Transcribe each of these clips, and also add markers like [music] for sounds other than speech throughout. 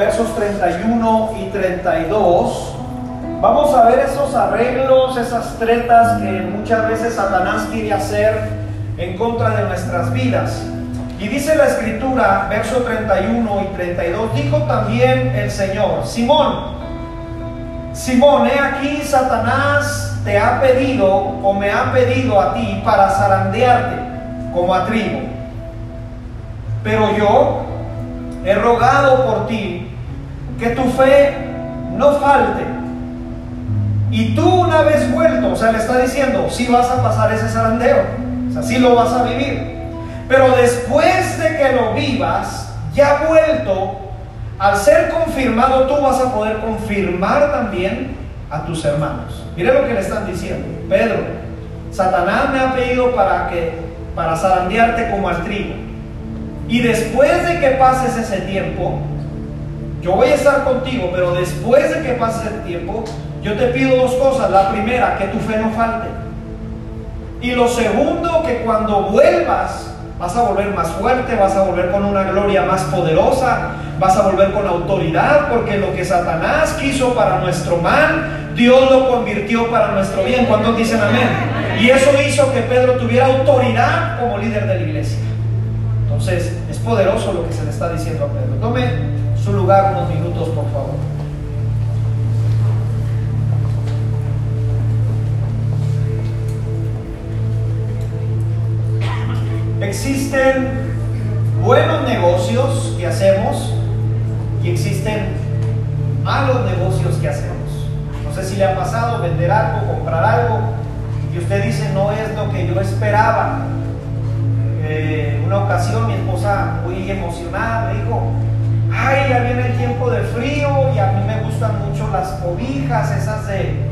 versos 31 y 32, vamos a ver esos arreglos, esas tretas que muchas veces Satanás quiere hacer en contra de nuestras vidas. Y dice la escritura, verso 31 y 32, dijo también el Señor, Simón, Simón, he aquí Satanás te ha pedido o me ha pedido a ti para zarandearte como a trigo. Pero yo he rogado por ti que tu fe no falte. Y tú una vez vuelto, o sea, le está diciendo, si vas a pasar ese zarandeo, o sea, sí lo vas a vivir. Pero después de que lo vivas, ya vuelto, al ser confirmado, tú vas a poder confirmar también a tus hermanos. Mire lo que le están diciendo. Pedro, Satanás me ha pedido para que, para zarandearte como al trigo. Y después de que pases ese tiempo, yo voy a estar contigo, pero después de que pases el tiempo, yo te pido dos cosas. La primera, que tu fe no falte. Y lo segundo, que cuando vuelvas, vas a volver más fuerte, vas a volver con una gloria más poderosa, vas a volver con autoridad, porque lo que Satanás quiso para nuestro mal, Dios lo convirtió para nuestro bien. ¿Cuántos dicen amén? Y eso hizo que Pedro tuviera autoridad como líder de la iglesia. Entonces, es poderoso lo que se le está diciendo a Pedro. Tome su lugar unos minutos, por favor. Existen buenos negocios que hacemos y existen malos negocios que hacemos. No sé si le ha pasado vender algo, comprar algo y usted dice no es lo que yo esperaba. Eh, una ocasión mi esposa muy emocionada me dijo, ay, ya viene el tiempo de frío y a mí me gustan mucho las cobijas, esas de,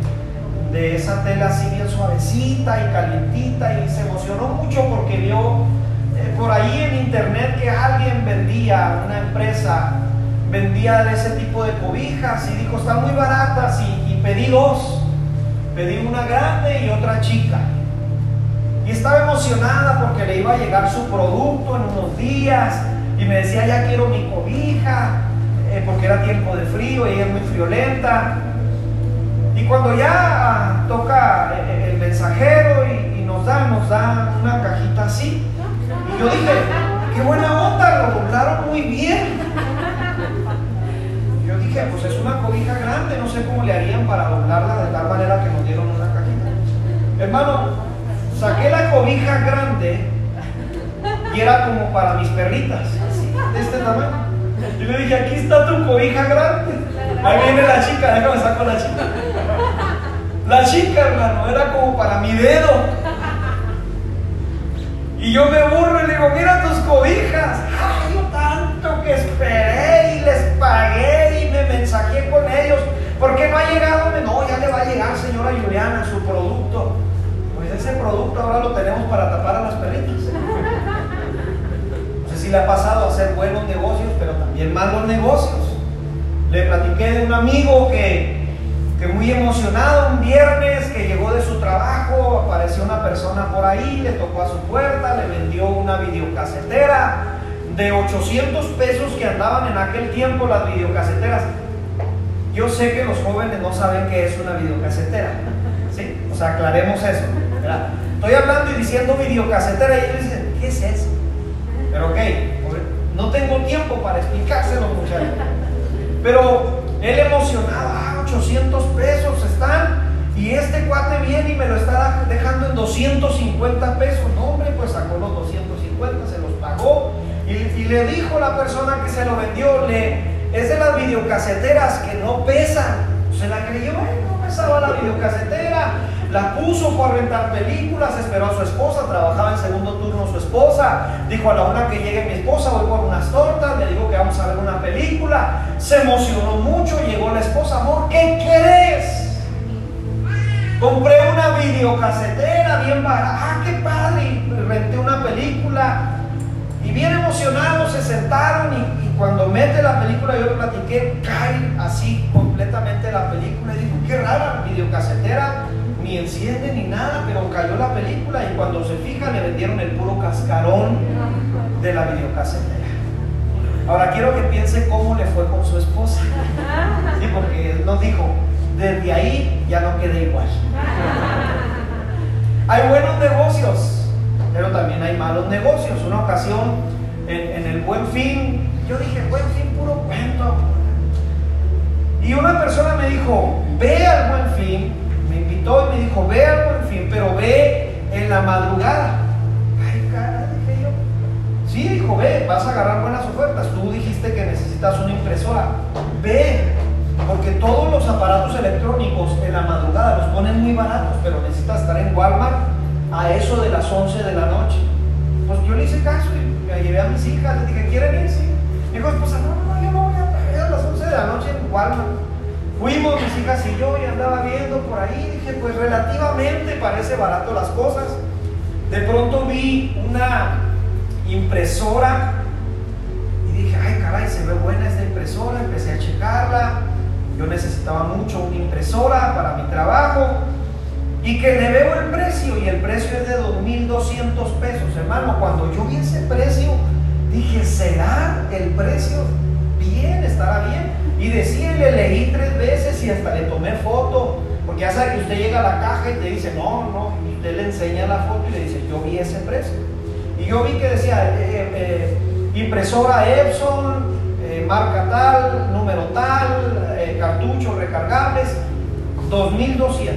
de esa tela así bien suavecita y calientita y se emocionó mucho porque vio eh, por ahí en internet que alguien vendía, una empresa vendía de ese tipo de cobijas y dijo, están muy baratas y, y pedí dos, pedí una grande y otra chica. Y estaba emocionada porque le iba a llegar su producto en unos días y me decía, ya quiero mi cobija, eh, porque era tiempo de frío ella es muy friolenta. Y cuando ya toca eh, el mensajero y, nos da, nos da una cajita así. Y yo dije, qué buena onda, lo doblaron muy bien. Yo dije, pues es una cobija grande, no sé cómo le harían para doblarla de tal manera que nos dieron una cajita. Hermano, saqué la cobija grande y era como para mis perritas, de este tamaño. Y le dije, aquí está tu cobija grande. Ahí viene la chica, déjame saco la chica. La chica, hermano, era como para mi dedo. Y yo me burro y le digo, mira tus cobijas. Ay, yo tanto que esperé y les pagué y me mensajé con ellos. ¿Por qué no ha llegado? No, ya le va a llegar, señora Juliana, su producto. Pues ese producto ahora lo tenemos para tapar a las perritas. Si le ha pasado hacer buenos negocios, pero también malos negocios. Le platiqué de un amigo que que muy emocionado un viernes que llegó de su trabajo, apareció una persona por ahí, le tocó a su puerta, le vendió una videocasetera de 800 pesos que andaban en aquel tiempo las videocaseteras. Yo sé que los jóvenes no saben qué es una videocasetera, ¿sí? O sea, aclaremos eso. Estoy hablando y diciendo videocasetera y ellos dicen, ¿qué es eso? Pero ok, no tengo tiempo para explicárselo, muchachos. Pero él emocionado, ah, 800 pesos están. Y este cuate viene y me lo está dejando en 250 pesos. No, hombre, pues sacó los 250, se los pagó. Y, le dijo la persona que se lo vendió, le, es de las videocaseteras que no pesan. Se la creyó, no pesaba la videocasetera. La puso para rentar películas, esperó a su esposa, trabajaba en segundo turno su esposa. Dijo a la una que llegue mi esposa, voy por unas tortas, le digo que vamos a ver una película. Se emocionó mucho, llegó la esposa, amor, ¿qué querés? Compré una videocasetera bien barata, ah, qué padre, renté una película. Y bien emocionados se sentaron y, y cuando mete la película, yo le platiqué, cae así completamente la película. Y dijo, qué rara, videocasetera ni enciende ni nada, pero cayó la película y cuando se fija le vendieron el puro cascarón de la videocasetera. Ahora quiero que piense cómo le fue con su esposa. Sí, porque nos dijo, desde ahí ya no quedé igual. Hay buenos negocios, pero también hay malos negocios. Una ocasión en, el buen fin, yo dije, buen fin, puro cuento. Y una persona me dijo, ve al buen fin, invitó y me dijo, ve al buen fin, pero ve en la madrugada. Ay, cara, dije yo. Sí, dijo, ve, vas a agarrar buenas ofertas. Tú dijiste que necesitas una impresora. Ve, porque todos los aparatos electrónicos en la madrugada los ponen muy baratos, pero necesitas estar en Walmart a eso de las 11 de la noche. Pues yo le hice caso y me llevé a mis hijas, les dije, ¿quieren ir? Sí. Dijo, pues no, no, yo no voy a, a las 11 de la noche en Walmart. Fuimos mis hijas y yo y andaba viendo por ahí, dije, pues relativamente parece barato las cosas. De pronto vi una impresora y dije, ay caray, se ve buena esta impresora, empecé a checarla, yo necesitaba mucho una impresora para mi trabajo y que le veo el precio y el precio es de 2.200 pesos, hermano. Cuando yo vi ese precio, dije, ¿será el precio bien? ¿Estará bien? Y decía, le leí tres veces y hasta le tomé foto, porque ya sabe que usted llega a la caja y te dice, no, no, y usted le enseña la foto y le dice, yo vi ese precio. Y yo vi que decía, eh, eh, impresora Epson, eh, marca tal, número tal, cartuchos recargables, 2200.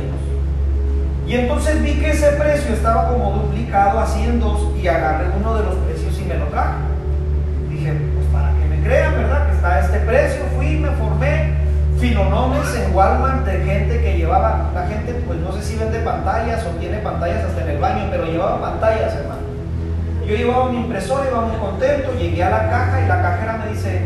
Y entonces vi que ese precio estaba como duplicado así en dos y agarré uno de los precios y me lo traje. Dije, pues para que me crean, ¿verdad? Que está este precio. Filonomes en Walmart de gente que llevaba, la gente pues no sé si vende pantallas o tiene pantallas hasta en el baño, pero llevaba pantallas, hermano. Yo llevaba mi impresora, iba muy contento, llegué a la caja y la cajera me dice,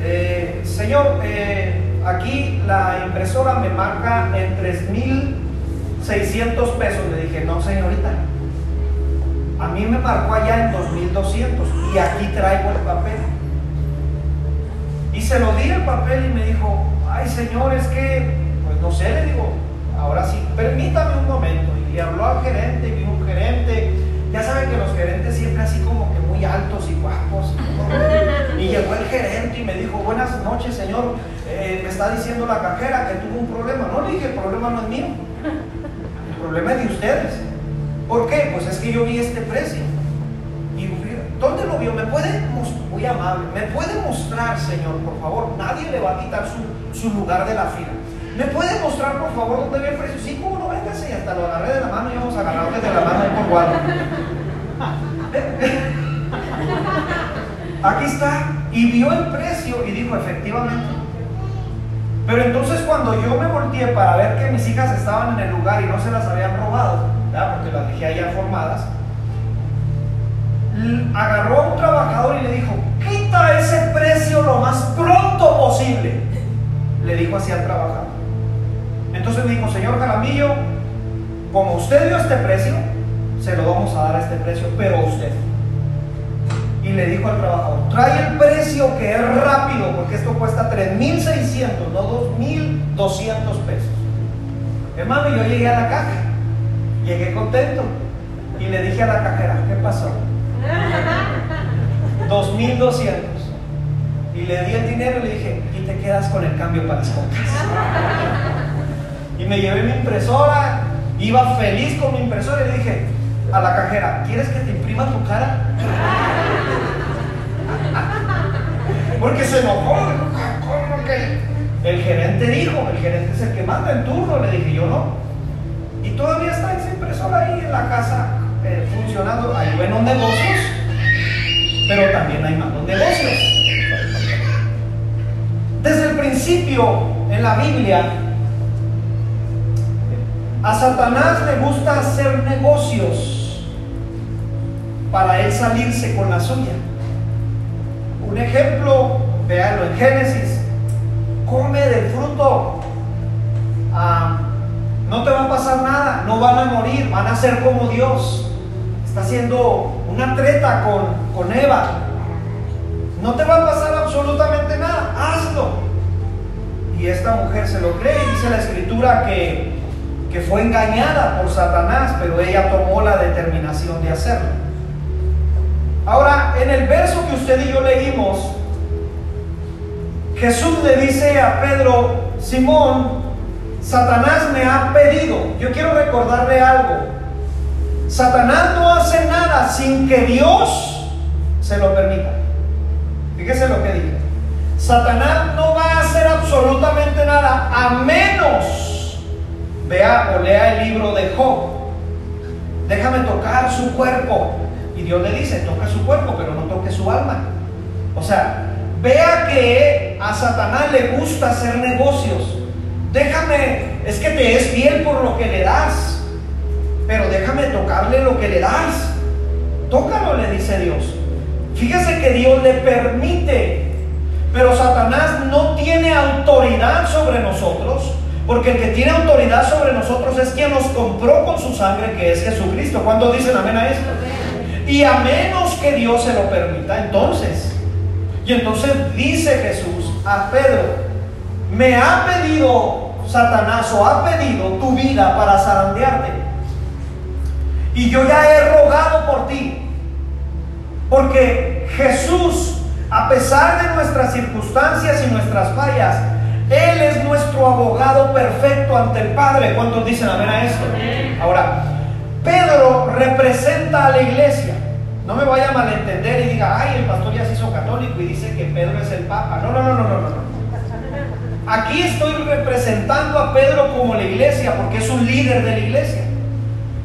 eh, señor, eh, aquí la impresora me marca en 3.600 pesos. Le dije, no señorita, a mí me marcó allá en 2.200 y aquí traigo el papel. Y se lo di el papel y me dijo, ay señor, es que, pues no sé, le digo, ahora sí, permítame un momento. Y habló al gerente, y vino un gerente. Ya saben que los gerentes siempre así como que muy altos y guapos. Y llegó el gerente y me dijo, buenas noches señor, eh, me está diciendo la cajera que tuvo un problema. No le dije, el problema no es mío. El problema es de ustedes. ¿Por qué? Pues es que yo vi este precio. ¿Dónde lo vio? ¿Me puede mostrar? Muy amable. ¿Me puede mostrar, señor, por favor? Nadie le va a quitar su, su lugar de la fila. ¿Me puede mostrar, por favor, dónde ve el precio? Sí, cómo no, véngase. Y hasta lo agarré de la mano y vamos a agarrarle de la mano ahí por guardo. [laughs] Aquí está. Y vio el precio y dijo, efectivamente, pero entonces cuando yo me volteé para ver que mis hijas estaban en el lugar y no se las habían robado, porque las dejé allá formadas, agarró a un trabajador y le dijo, quita ese precio lo más pronto posible. Le dijo así al trabajador. Entonces me dijo, señor Jaramillo, como usted dio este precio, se lo vamos a dar a este precio, pero usted y le dijo al trabajador, trae el precio que es rápido, porque esto cuesta 3.600, no 2.200 pesos. Hermano, yo llegué a la caja, llegué contento y le dije a la cajera, ¿qué pasó? 2.200. Y le di el dinero y le dije, y te quedas con el cambio para las compras. Y me llevé mi impresora, iba feliz con mi impresora y le dije a la cajera, ¿quieres que te imprima tu cara? Porque se enojó. ¿Cómo que? El gerente dijo, el gerente es el que manda en turno, le dije yo no. Y todavía está esa impresora ahí en la casa eh, funcionando. Hay buenos negocios, pero también hay malos negocios. Desde el principio en la Biblia, a Satanás le gusta hacer negocios para él salirse con la suya. Un ejemplo, véanlo en Génesis, come del fruto, ah, no te va a pasar nada, no van a morir, van a ser como Dios. Está haciendo una treta con, con Eva. No te va a pasar absolutamente nada, hazlo. Y esta mujer se lo cree y dice la escritura que, que fue engañada por Satanás, pero ella tomó la determinación de hacerlo. Ahora, en el verso que usted y yo leímos, Jesús le dice a Pedro, Simón, Satanás me ha pedido. Yo quiero recordarle algo. Satanás no hace nada sin que Dios se lo permita. Fíjese lo que dije. Satanás no va a hacer absolutamente nada a menos vea o lea el libro de Job. Déjame tocar su cuerpo. Y Dios le dice, toca su cuerpo, pero no toque su alma. O sea, vea que a Satanás le gusta hacer negocios. Déjame, es que te es fiel por lo que le das, pero déjame tocarle lo que le das. Tócalo, le dice Dios. Fíjese que Dios le permite, pero Satanás no tiene autoridad sobre nosotros, porque el que tiene autoridad sobre nosotros es quien nos compró con su sangre, que es Jesucristo. ¿Cuántos dicen amén a esto? Y a menos que Dios se lo permita, entonces y entonces dice Jesús a Pedro, me ha pedido Satanás o ha pedido tu vida para zarandearte. Y yo ya he rogado por ti. Porque Jesús, a pesar de nuestras circunstancias y nuestras fallas, Él es nuestro abogado perfecto ante el Padre. ¿Cuántos dicen amén a esto? Ahora, Pedro representa a la iglesia. No me vaya a malentender y diga, ay, el pastor ya se hizo católico y dice que Pedro es el Papa. No, no, no, no, no, no. Aquí estoy representando a Pedro como la iglesia, porque es un líder de la iglesia.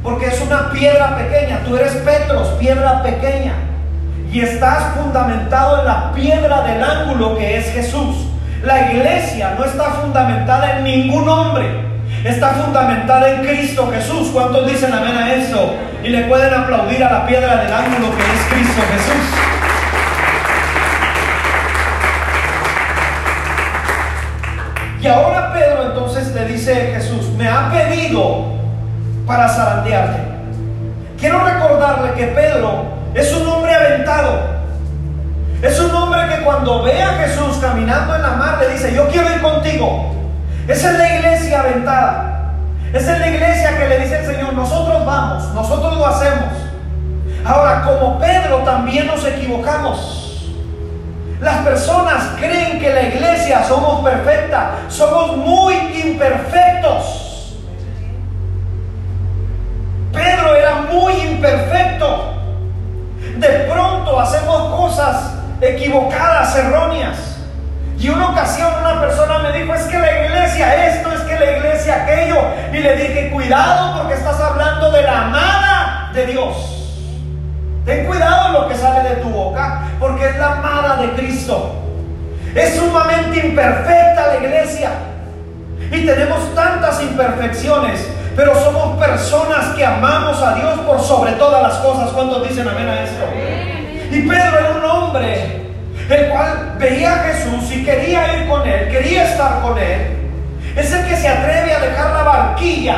Porque es una piedra pequeña. Tú eres Petros, piedra pequeña. Y estás fundamentado en la piedra del ángulo que es Jesús. La iglesia no está fundamentada en ningún hombre. Está fundamentada en Cristo Jesús. ¿Cuántos dicen amén a eso? y le pueden aplaudir a la piedra del ángulo que es Cristo Jesús. Y ahora Pedro entonces le dice Jesús, me ha pedido para zarandearte. Quiero recordarle que Pedro es un hombre aventado. Es un hombre que cuando ve a Jesús caminando en la mar le dice, yo quiero ir contigo. Esa es la iglesia aventada. Es en la iglesia que le dice el Señor, nosotros vamos, nosotros lo hacemos. Ahora, como Pedro también nos equivocamos. Las personas creen que la iglesia somos perfecta, somos muy imperfectos. Muy imperfecto. De pronto hacemos cosas equivocadas, erróneas. Y una ocasión una persona me dijo, es que la iglesia esto, es que la iglesia aquello. Y le dije, cuidado porque estás hablando de la amada de Dios. Ten cuidado lo que sale de tu boca, porque es la amada de Cristo. Es sumamente imperfecta la iglesia. Y tenemos tantas imperfecciones, pero somos personas que amamos a Dios por sobre todas las cosas. cuando dicen amén a esto? Y Pedro era un hombre el cual veía a Jesús y quería ir con él, quería estar con él. Es el que se atreve a dejar la barquilla.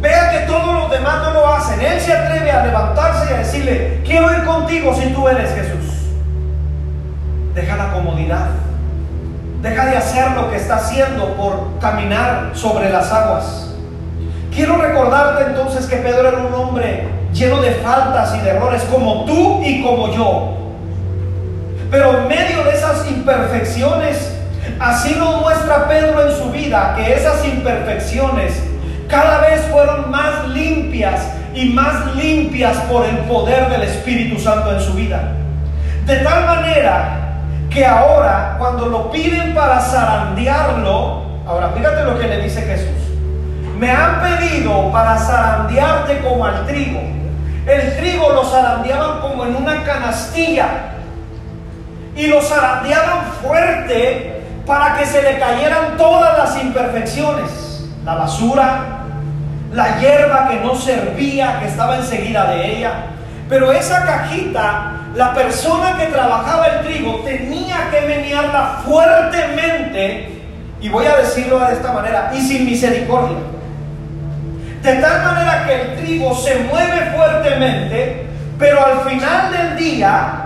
Vea que todos los demás no lo hacen. Él se atreve a levantarse y a decirle, quiero ir contigo si tú eres Jesús. Deja la comodidad. Deja de hacer lo que está haciendo por caminar sobre las aguas. Quiero recordarte entonces que Pedro era un hombre lleno de faltas y de errores como tú y como yo. Pero en medio de esas imperfecciones, así nos muestra Pedro en su vida que esas imperfecciones cada vez fueron más limpias y más limpias por el poder del Espíritu Santo en su vida. De tal manera que ahora cuando lo piden para zarandearlo, ahora fíjate lo que le dice Jesús. Me han pedido para zarandearte como al trigo. El trigo lo zarandeaban como en una canastilla y lo zarandeaban fuerte para que se le cayeran todas las imperfecciones, la basura, la hierba que no servía, que estaba enseguida de ella. Pero esa cajita, la persona que trabajaba el trigo tenía que menearla fuertemente, y voy a decirlo de esta manera, y sin misericordia. De tal manera que el trigo se mueve fuertemente, pero al final del día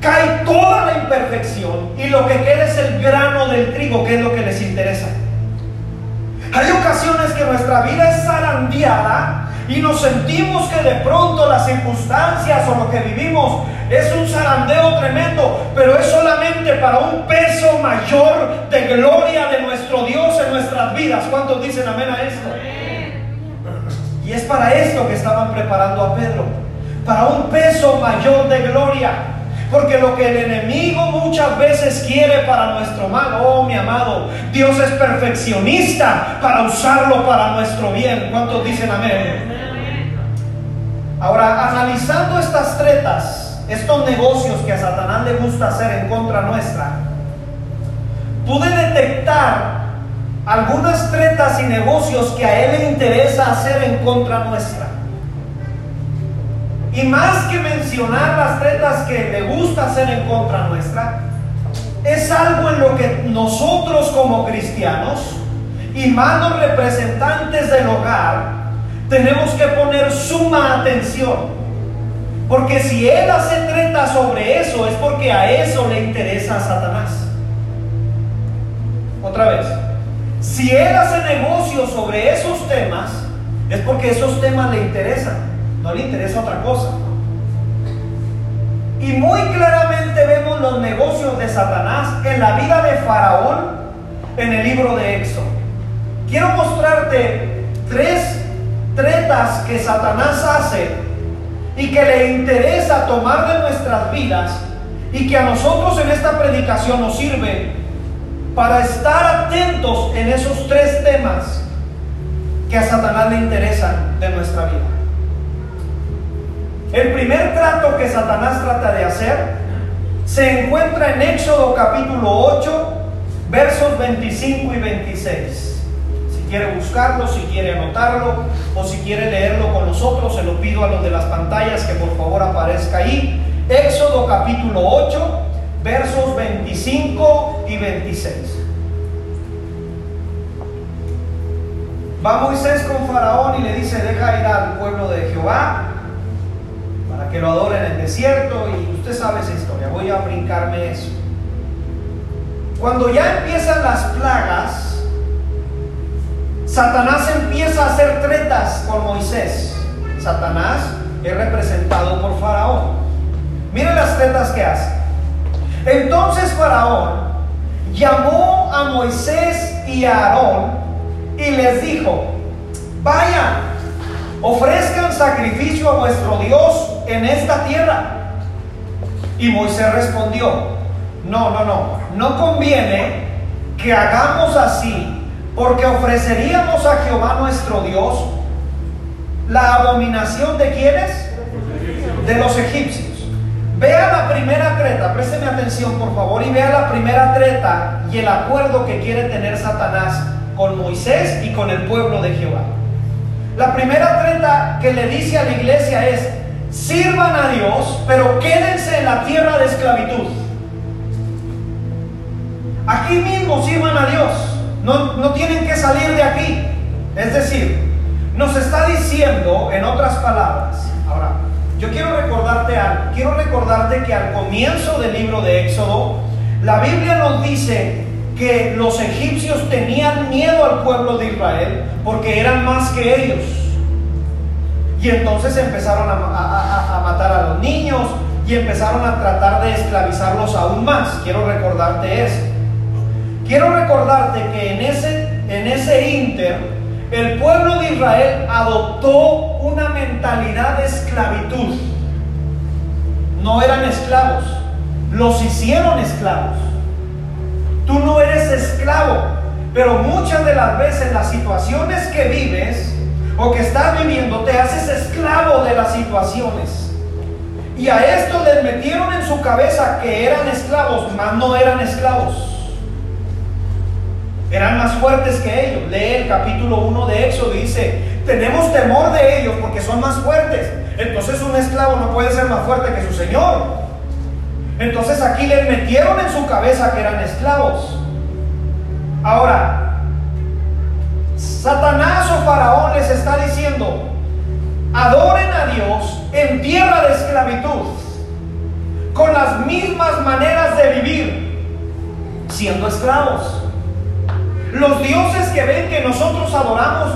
cae toda la imperfección y lo que queda es el grano del trigo, que es lo que les interesa. Hay ocasiones que nuestra vida es zarandeada y nos sentimos que de pronto las circunstancias o lo que vivimos es un zarandeo tremendo, pero es solamente para un peso mayor de gloria de nuestro Dios en nuestras vidas. ¿Cuántos dicen amén a esto? Y es para esto que estaban preparando a Pedro, para un peso mayor de gloria. Porque lo que el enemigo muchas veces quiere para nuestro mal, oh mi amado, Dios es perfeccionista para usarlo para nuestro bien. ¿Cuántos dicen amén? Ahora, analizando estas tretas, estos negocios que a Satanás le gusta hacer en contra nuestra, pude detectar algunas tretas y negocios que a él le interesa hacer en contra nuestra. Y más que mencionar las tretas que le gusta hacer en contra nuestra, es algo en lo que nosotros como cristianos y manos representantes del hogar tenemos que poner suma atención. Porque si él hace treta sobre eso es porque a eso le interesa a Satanás. Otra vez, si él hace negocio sobre esos temas, es porque esos temas le interesan no le interesa otra cosa. Y muy claramente vemos los negocios de Satanás en la vida de Faraón en el libro de Éxodo. Quiero mostrarte tres tretas que Satanás hace y que le interesa tomar de nuestras vidas y que a nosotros en esta predicación nos sirve para estar atentos en esos tres temas que a Satanás le interesan de nuestra vida. El primer trato que Satanás trata de hacer se encuentra en Éxodo capítulo 8, versos 25 y 26. Si quiere buscarlo, si quiere anotarlo o si quiere leerlo con nosotros, se lo pido a los de las pantallas que por favor aparezca ahí. Éxodo capítulo 8, versos 25 y 26. Va Moisés con Faraón y le dice, deja ir al pueblo de Jehová que lo adoren en el desierto y usted sabe esa historia, voy a brincarme eso. Cuando ya empiezan las plagas, Satanás empieza a hacer tretas con Moisés. Satanás es representado por Faraón. Miren las tretas que hace. Entonces Faraón llamó a Moisés y a Aarón y les dijo, vayan, ofrezcan sacrificio a vuestro Dios en esta tierra. Y Moisés respondió, no, no, no, no conviene que hagamos así, porque ofreceríamos a Jehová nuestro Dios la abominación de quienes? De los egipcios. Vea la primera treta, présteme atención por favor, y vea la primera treta y el acuerdo que quiere tener Satanás con Moisés y con el pueblo de Jehová. La primera treta que le dice a la iglesia es, sirvan a Dios, pero quédense en la tierra de esclavitud. Aquí mismo sirvan a Dios, no, no tienen que salir de aquí. Es decir, nos está diciendo, en otras palabras, ahora, yo quiero recordarte algo, quiero recordarte que al comienzo del libro de Éxodo, la Biblia nos dice que los egipcios tenían miedo al pueblo de Israel porque eran más que ellos. Y entonces empezaron a, matar a los niños y empezaron a tratar de esclavizarlos aún más. Quiero recordarte eso. Quiero recordarte que en ese, en ese inter, el pueblo de Israel adoptó una mentalidad de esclavitud. No eran esclavos, los hicieron esclavos. Tú no eres esclavo, pero muchas de las veces las situaciones que vives o que estás viviendo, te haces esclavo de las situaciones. Y a esto les metieron en su cabeza que eran esclavos, mas no eran esclavos. Eran más fuertes que ellos. Lee el capítulo 1 de Éxodo dice, tenemos temor de ellos porque son más fuertes. Entonces un esclavo no puede ser más fuerte que su señor. Entonces aquí les metieron en su cabeza que eran esclavos. Ahora, Satanás o Faraón les está diciendo, adoren a Dios en tierra de esclavitud, con las mismas maneras de vivir, siendo esclavos. Los dioses que ven que nosotros adoramos,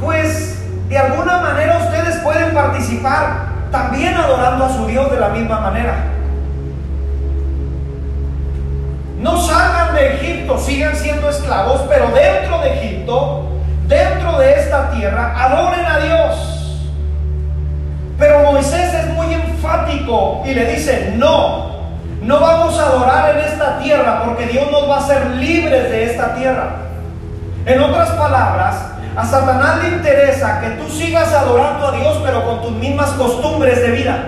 pues de alguna manera ustedes pueden participar también adorando a su Dios de la misma manera. No salgan de Egipto, sigan siendo esclavos, pero dentro de Egipto, dentro de esta tierra, adoren a Dios. Pero Moisés es muy enfático y le dice, no, no vamos a adorar en esta tierra porque Dios nos va a hacer libres de esta tierra. En otras palabras, a Satanás le interesa que tú sigas adorando a Dios pero con tus mismas costumbres de vida.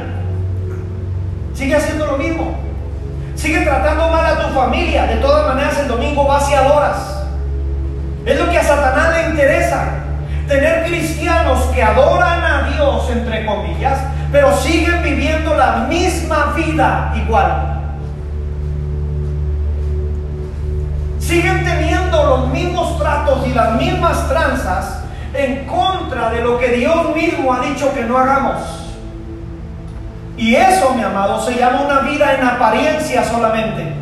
Sigue haciendo lo mismo. Sigue tratando mal a tu familia. De todas maneras el domingo vas y adoras. Es lo que a Satanás le interesa. Tener cristianos que adoran a Dios, entre comillas, pero siguen viviendo la misma vida igual. Siguen teniendo los mismos tratos y las mismas tranzas en contra de lo que Dios mismo ha dicho que no hagamos. Y eso, mi amado, se llama una vida en apariencia solamente.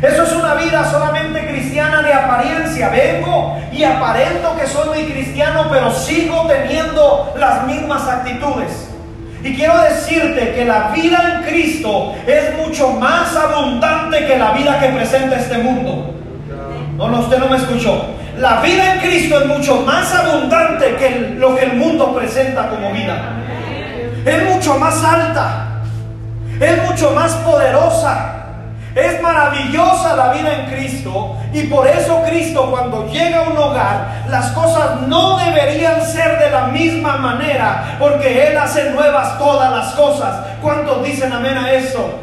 Eso es una vida solamente cristiana de apariencia. Vengo y aparento que soy muy cristiano, pero sigo teniendo las mismas actitudes. Y quiero decirte que la vida en Cristo es mucho más abundante que la vida que presenta este mundo. No, no, usted no me escuchó. La vida en Cristo es mucho más abundante que lo que el mundo presenta como vida. Es mucho más alta. Es mucho más poderosa. Es maravillosa la vida en Cristo y por eso Cristo cuando llega a un hogar, las cosas no deberían ser de la misma manera porque Él hace nuevas todas las cosas. ¿Cuántos dicen amén a eso?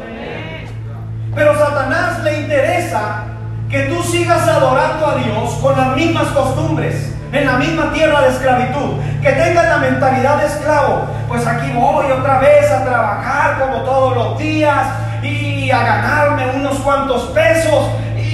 Pero Satanás le interesa que tú sigas adorando a Dios con las mismas costumbres, en la misma tierra de esclavitud, que tengas la mentalidad de esclavo. Pues aquí voy otra vez a trabajar como todos los días y a ganarme unos cuantos pesos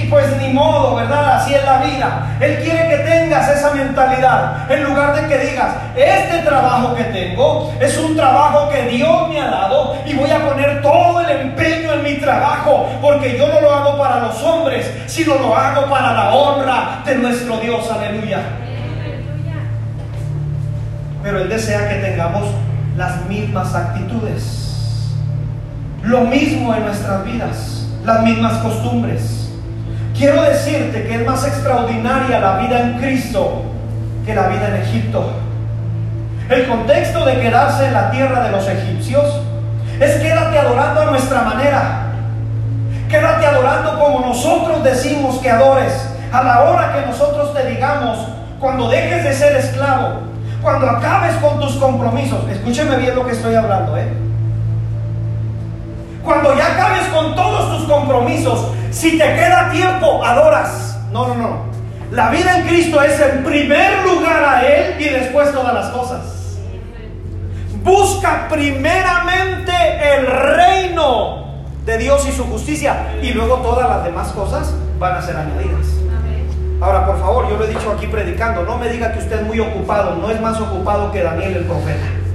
pues ni modo, ¿verdad? Así es la vida. Él quiere que tengas esa mentalidad. En lugar de que digas, este trabajo que tengo es un trabajo que Dios me ha dado y voy a poner todo el empeño en mi trabajo, porque yo no lo hago para los hombres, sino lo hago para la honra de nuestro Dios. Aleluya. Pero Él desea que tengamos las mismas actitudes. Lo mismo en nuestras vidas, las mismas costumbres. Quiero decirte que es más extraordinaria la vida en Cristo que la vida en Egipto. El contexto de quedarse en la tierra de los egipcios es quédate adorando a nuestra manera. Quédate adorando como nosotros decimos que adores, a la hora que nosotros te digamos, cuando dejes de ser esclavo, cuando acabes con tus compromisos. Escúcheme bien lo que estoy hablando, ¿eh? Cuando ya acabes con todos tus compromisos, si te queda tiempo, adoras. No, no, no. La vida en Cristo es en primer lugar a Él y después todas las cosas. Busca primeramente el reino de Dios y su justicia y luego todas las demás cosas van a ser añadidas. Ahora, por favor, yo lo he dicho aquí predicando, no me diga que usted es muy ocupado, no es más ocupado que Daniel el profeta.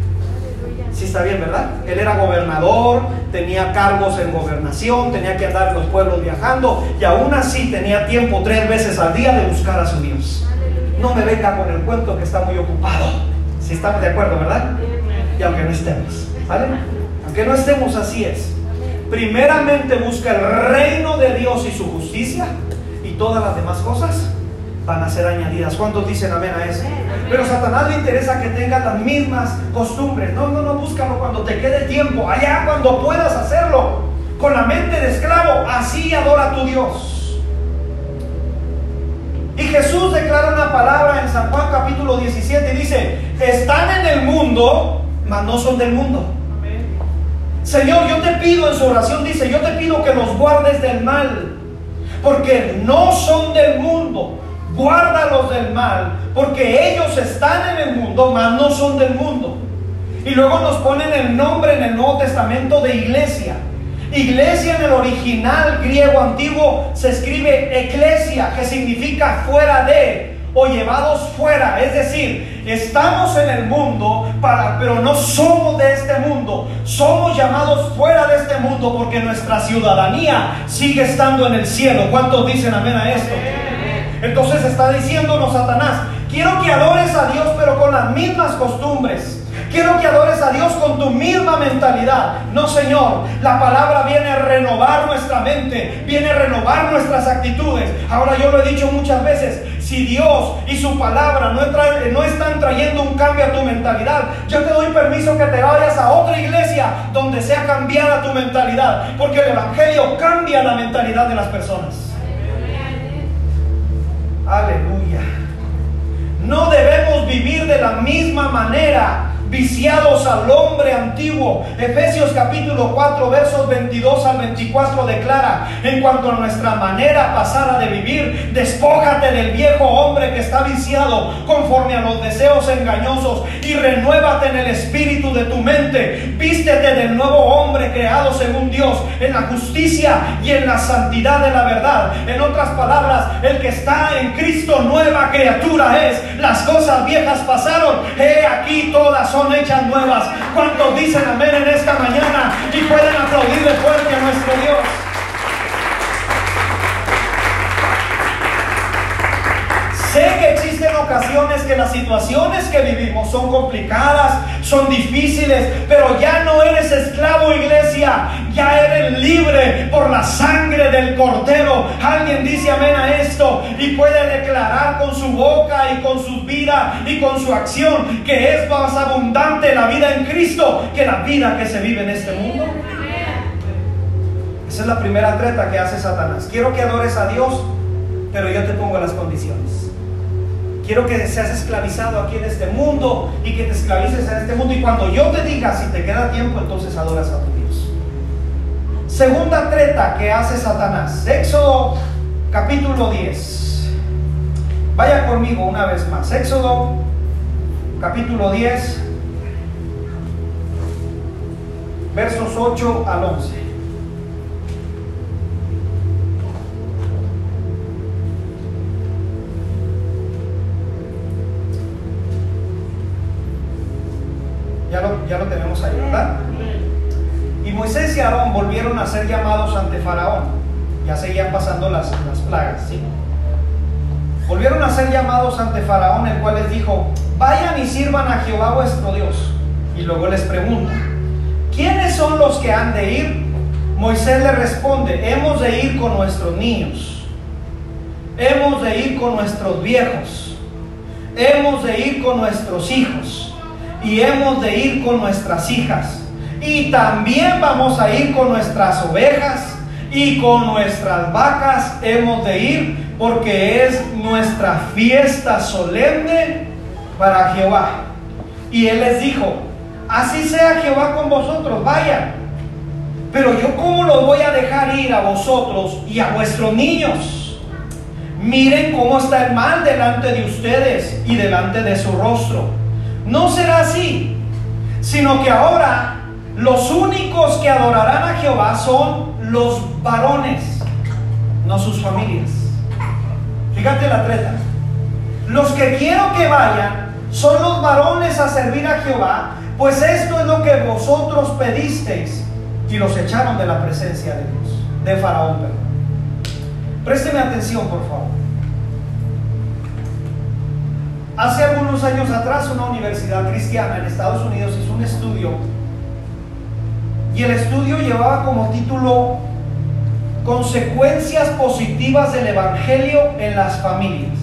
Sí está bien, ¿verdad? Él era gobernador, tenía cargos en gobernación, tenía que andar en los pueblos viajando y aún así tenía tiempo tres veces al día de buscar a su Dios. No me venga con el cuento que está muy ocupado. Si estamos de acuerdo, ¿verdad? Y aunque no estemos, ¿vale? Aunque no estemos, así es. Primeramente busca el reino de Dios y su justicia y todas las demás cosas van a ser añadidas. ¿Cuántos dicen amén a eso? Pero Satanás le interesa que tengas las mismas costumbres. No, no, no, búscalo cuando te quede tiempo, allá cuando puedas hacerlo. Con la mente de esclavo, así adora a tu Dios. Y Jesús declara una palabra en San Juan capítulo 17 y dice, están en el mundo, mas no son del mundo. Señor, yo te pido en su oración, dice, yo te pido que los guardes del mal, porque no son del mundo, guárdalos del mal, porque ellos están en el mundo, mas no son del mundo. Y luego nos ponen el nombre en el Nuevo Testamento de iglesia. Iglesia en el original griego antiguo se escribe eclesia, que significa fuera de o llevados fuera. Es decir, estamos en el mundo, para, pero no somos de este mundo. Somos llamados fuera de este mundo porque nuestra ciudadanía sigue estando en el cielo. ¿Cuántos dicen amén a esto? Entonces está diciéndonos Satanás, quiero que adores a Dios pero con las mismas costumbres. Quiero que adores a Dios con tu misma mentalidad. No, Señor, la palabra viene a renovar nuestra mente, viene a renovar nuestras actitudes. Ahora yo lo he dicho muchas veces, si Dios y su palabra no, no están trayendo un cambio a tu mentalidad, yo te doy permiso que te vayas a otra iglesia donde sea cambiada tu mentalidad, porque el Evangelio cambia la mentalidad de las personas. Aleluya. No debemos vivir de la misma manera viciados al hombre antiguo. Efesios capítulo 4 versos 22 al 24 declara, en cuanto a nuestra manera pasada de vivir, despójate del viejo hombre que está viciado conforme a los deseos engañosos y renuévate en el espíritu de tu mente. Vístete del nuevo hombre creado según Dios en la justicia y en la santidad de la verdad. En otras palabras, el que está en Cristo nueva criatura es. Las cosas viejas pasaron, he aquí todas son hechas nuevas. ¿Cuántos dicen amén en esta mañana y pueden aplaudirle fuerte a nuestro Dios? Sé que existen ocasiones que las situaciones que vivimos son complicadas, son difíciles, pero ya no eres esclavo iglesia, ya eres libre por la sangre del cordero. Alguien dice amén a esto y puede declarar con su boca y con su vida y con su acción que es más abundante la vida en Cristo que la vida que se vive en este mundo. Esa es la primera treta que hace Satanás. Quiero que adores a Dios, pero yo te pongo las condiciones. Quiero que seas esclavizado aquí en este mundo y que te esclavices en este mundo. Y cuando yo te diga si te queda tiempo, entonces adoras a tu Dios. Segunda treta que hace Satanás. Éxodo capítulo 10. Vaya conmigo una vez más. Éxodo capítulo 10. Versos 8 al 11. Ya lo, tenemos ahí, ¿verdad? Y Moisés y Aarón volvieron a ser llamados ante Faraón. Ya seguían pasando las, las plagas, ¿sí? Volvieron a ser llamados ante Faraón, el cual les dijo, vayan y sirvan a Jehová vuestro Dios. Y luego les pregunta, ¿quiénes son los que han de ir? Moisés le responde, hemos de ir con nuestros niños, hemos de ir con nuestros viejos, hemos de ir con nuestros hijos y hemos de ir con nuestras hijas. Y también vamos a ir con nuestras ovejas y con nuestras vacas hemos de ir porque es nuestra fiesta solemne para Jehová. Y él les dijo, así sea Jehová con vosotros, vayan. Pero yo cómo los voy a dejar ir a vosotros y a vuestros niños. Miren cómo está el mal delante de ustedes y delante de su rostro no será así, sino que ahora los únicos que adorarán a Jehová son los varones, no sus familias. Fíjate la treta. Los que quiero que vayan son los varones a servir a Jehová, pues esto es lo que vosotros pedisteis y los echaron de la presencia de Dios, de Faraón. Présteme atención, por favor. Hace algunos años atrás una universidad cristiana en Estados Unidos hizo un estudio y el estudio llevaba como título Consecuencias positivas del Evangelio en las familias.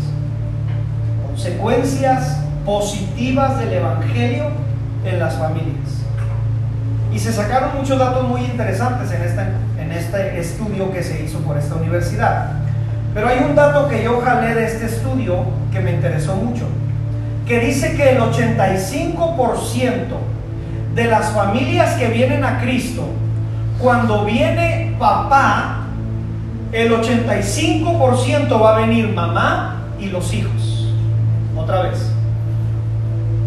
Consecuencias positivas del Evangelio en las familias. Y se sacaron muchos datos muy interesantes en este, en este estudio que se hizo por esta universidad. Pero hay un dato que yo jalé de este estudio que me interesó mucho que dice que el 85% de las familias que vienen a Cristo, cuando viene papá, el 85% va a venir mamá y los hijos. Otra vez.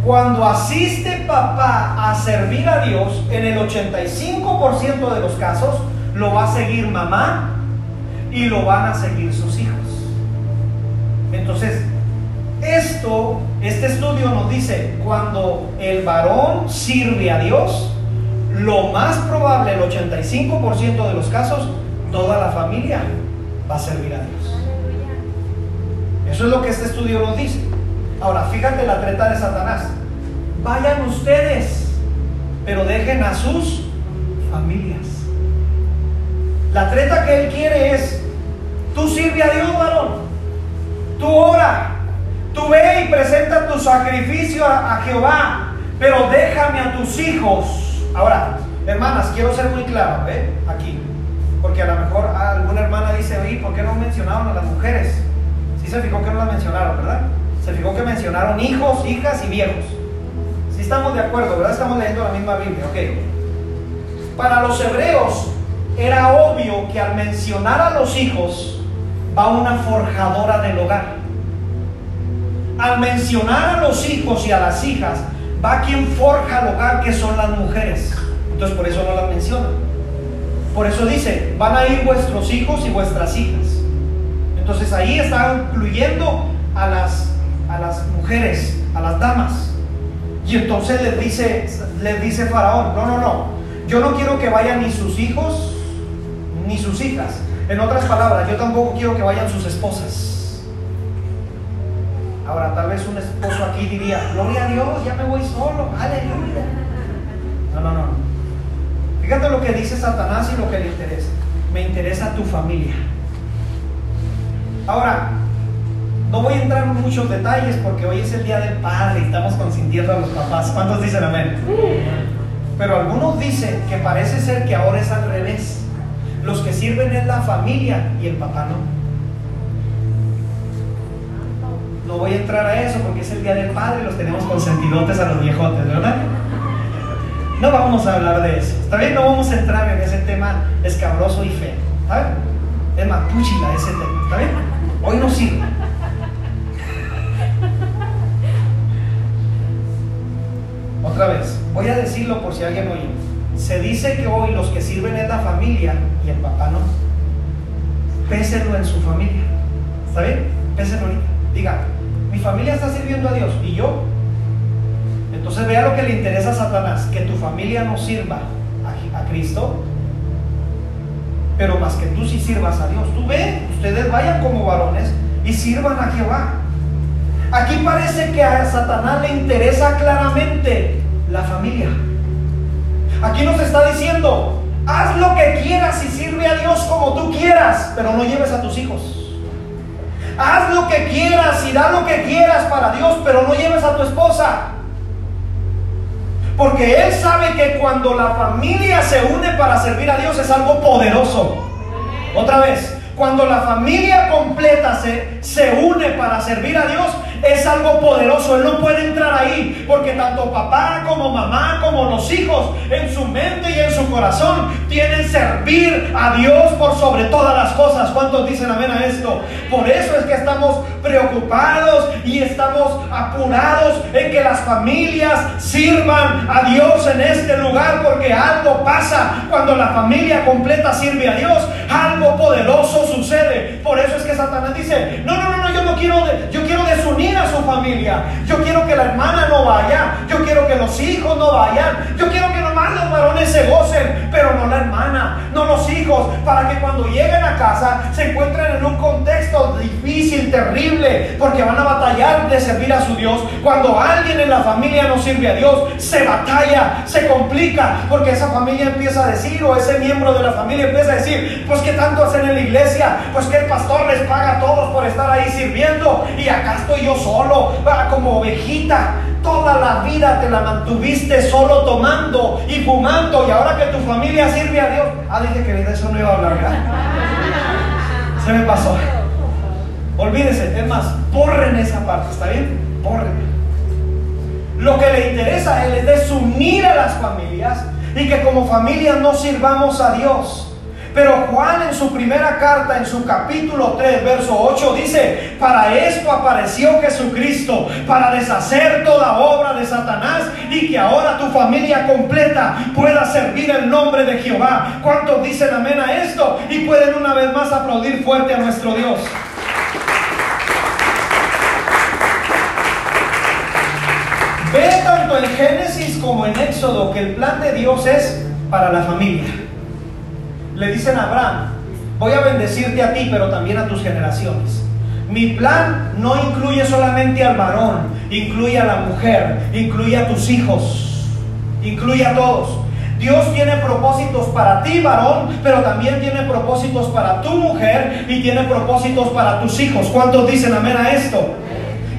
Cuando asiste papá a servir a Dios, en el 85% de los casos lo va a seguir mamá y lo van a seguir sus hijos. Entonces, esto, este estudio nos dice, cuando el varón sirve a Dios, lo más probable, el 85% de los casos, toda la familia va a servir a Dios. Eso es lo que este estudio nos dice. Ahora, fíjate la treta de Satanás. vayan ustedes, pero dejen a sus familias. La treta que él quiere es, tú sirve a Dios, varón, tú ora, tú ve y presenta tu sacrificio a, Jehová, pero déjame a tus hijos. Ahora, hermanas, quiero ser muy claro, ¿eh? Aquí. Porque a lo mejor alguna hermana dice, oye, ¿por qué no mencionaron a las mujeres? Sí se fijó que no las mencionaron, ¿verdad? Se fijó que mencionaron hijos, hijas y viejos. Sí estamos de acuerdo, ¿verdad? Estamos leyendo la misma Biblia, ok. Para los hebreos era obvio que al mencionar a los hijos va una forjadora del hogar. Al mencionar a los hijos y a las hijas va quien forja el hogar, que son las mujeres. Entonces por eso no las mencionan. Por eso dice, van a ir vuestros hijos y vuestras hijas. Entonces ahí está incluyendo a las, a las mujeres, a las damas. Y entonces les dice, les dice Faraón, no, no, no, yo no quiero que vayan ni sus hijos ni sus hijas. En otras palabras, yo tampoco quiero que vayan sus esposas. Ahora, tal vez un esposo aquí diría, gloria a Dios, ya me voy solo, aleluya. No, no, no. Fíjate lo que dice Satanás y lo que le interesa. Me interesa tu familia. Ahora, no voy a entrar en muchos detalles porque hoy es el día del padre y estamos consintiendo a los papás. ¿Cuántos dicen amén? Pero algunos dicen que parece ser que ahora es al revés. Los que sirven es la familia y el papá no. No voy a entrar a eso porque es el día del padre y los tenemos consentidotes a los viejotes, ¿verdad? No vamos a hablar de eso. Está bien, no vamos a entrar en ese tema escabroso y feo. ¿Está bien? Es mapuchila ese tema. ¿Está bien? Hoy no sirve. Otra vez, voy a decirlo por si alguien oye. Se dice que hoy los que sirven es la familia y el papá no. Pésenlo en su familia. ¿Está bien? Pésenlo ahorita. Diga, mi familia está sirviendo a Dios y yo entonces vea lo que le interesa a Satanás, que tu familia no sirva a, Cristo, pero más que tú sí sirvas a Dios. Tú ve, ustedes vayan como varones y sirvan a Jehová. Aquí parece que a Satanás le interesa claramente la familia. Aquí nos está diciendo, haz lo que quieras y sirve a Dios como tú quieras, pero no lleves a tus hijos. Haz lo que quieras y da lo que quieras para Dios, pero no lleves a tu esposa. Porque Él sabe que cuando la familia se une para servir a Dios es algo poderoso. Otra vez, cuando la familia completa se, se une para servir a Dios, es algo poderoso. Él no puede entrar ahí porque tanto papá como mamá como los hijos en su mente y en su corazón tienen servir a Dios por sobre todas las cosas. ¿Cuántos dicen amén a esto? Por eso es que estamos preocupados y estamos apurados en que las familias sirvan a Dios en este lugar porque algo pasa cuando la familia completa sirve a Dios. Algo poderoso sucede. Por eso es que Satanás dice, no, no, no, no yo no quiero, yo quiero desunir a su familia. Yo quiero que la hermana no vaya. Yo quiero que los hijos no vayan. Yo quiero que nomás los varones se gocen, pero no la hermana, no los hijos, para que cuando lleguen a casa se encuentren en un contexto difícil, terrible, porque van a batallar de servir a su Dios. Cuando alguien en la familia no sirve a Dios, se batalla, se complica, porque esa familia empieza a decir, o ese miembro de la familia empieza a decir, pues que tanto hacen en la iglesia, pues que el pastor les paga a todos por estar ahí sirviendo, y acá estoy yo solo, como ovejita. Toda la vida te la mantuviste solo tomando y fumando y ahora que tu familia sirve a Dios. Ah, dije que de eso no iba a hablar. Se me pasó. Olvídese, es más, borren esa parte, ¿está bien? Borren. Lo que le interesa a él es desunir a las familias y que como familia no sirvamos a Dios. Pero Juan en su primera carta, en su capítulo 3, verso 8, dice, para esto apareció Jesucristo, para deshacer toda obra de Satanás y que ahora tu familia completa pueda servir el nombre de Jehová. ¿Cuántos dicen amén a esto? Y pueden una vez más aplaudir fuerte a nuestro Dios. Ve tanto en Génesis como en Éxodo que el plan de Dios es para la familia le dicen a Abraham, voy a bendecirte a ti, pero también a tus generaciones. Mi plan no incluye solamente al varón, incluye a la mujer, incluye a tus hijos, incluye a todos. Dios tiene propósitos para ti, varón, pero también tiene propósitos para tu mujer y tiene propósitos para tus hijos. ¿Cuántos dicen amén a esto?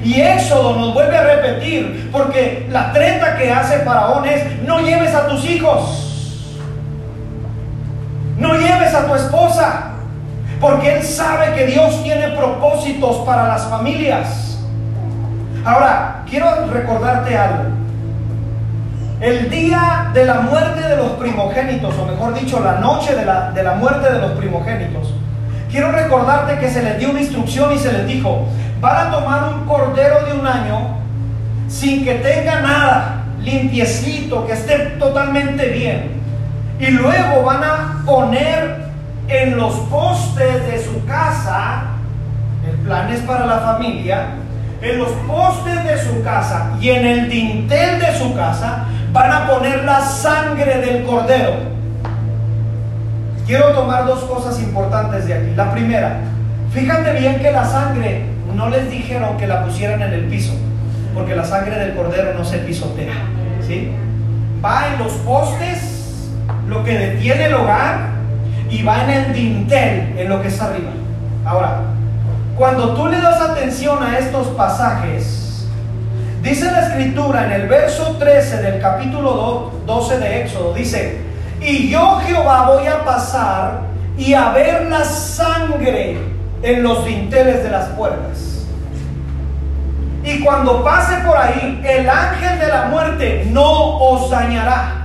Y Éxodo nos vuelve a repetir, porque la treta que hace Faraón es, no lleves a tus hijos, no lleves a tu esposa, porque Él sabe que Dios tiene propósitos para las familias. Ahora, quiero recordarte algo. El día de la muerte de los primogénitos, o mejor dicho, la noche de la, de la muerte de los primogénitos, quiero recordarte que se les dio una instrucción y se les dijo, van a tomar un cordero de un año sin que tenga nada, limpiecito, que esté totalmente bien. Y luego van a poner en los postes de su casa, el plan es para la familia, en los postes de su casa y en el dintel de su casa van a poner la sangre del cordero. Quiero tomar dos cosas importantes de aquí. La primera, fíjate bien que la sangre no les dijeron que la pusieran en el piso, porque la sangre del cordero no se pisotea. ¿sí? Va en los postes, lo que detiene el hogar, y va en el dintel, en lo que está arriba. Ahora, cuando tú le das atención a estos pasajes, Dice la escritura en el verso 13 del capítulo 12 de Éxodo, dice, y yo Jehová voy a pasar y a ver la sangre en los dinteles de las puertas. Y cuando pase por ahí, el ángel de la muerte no os dañará.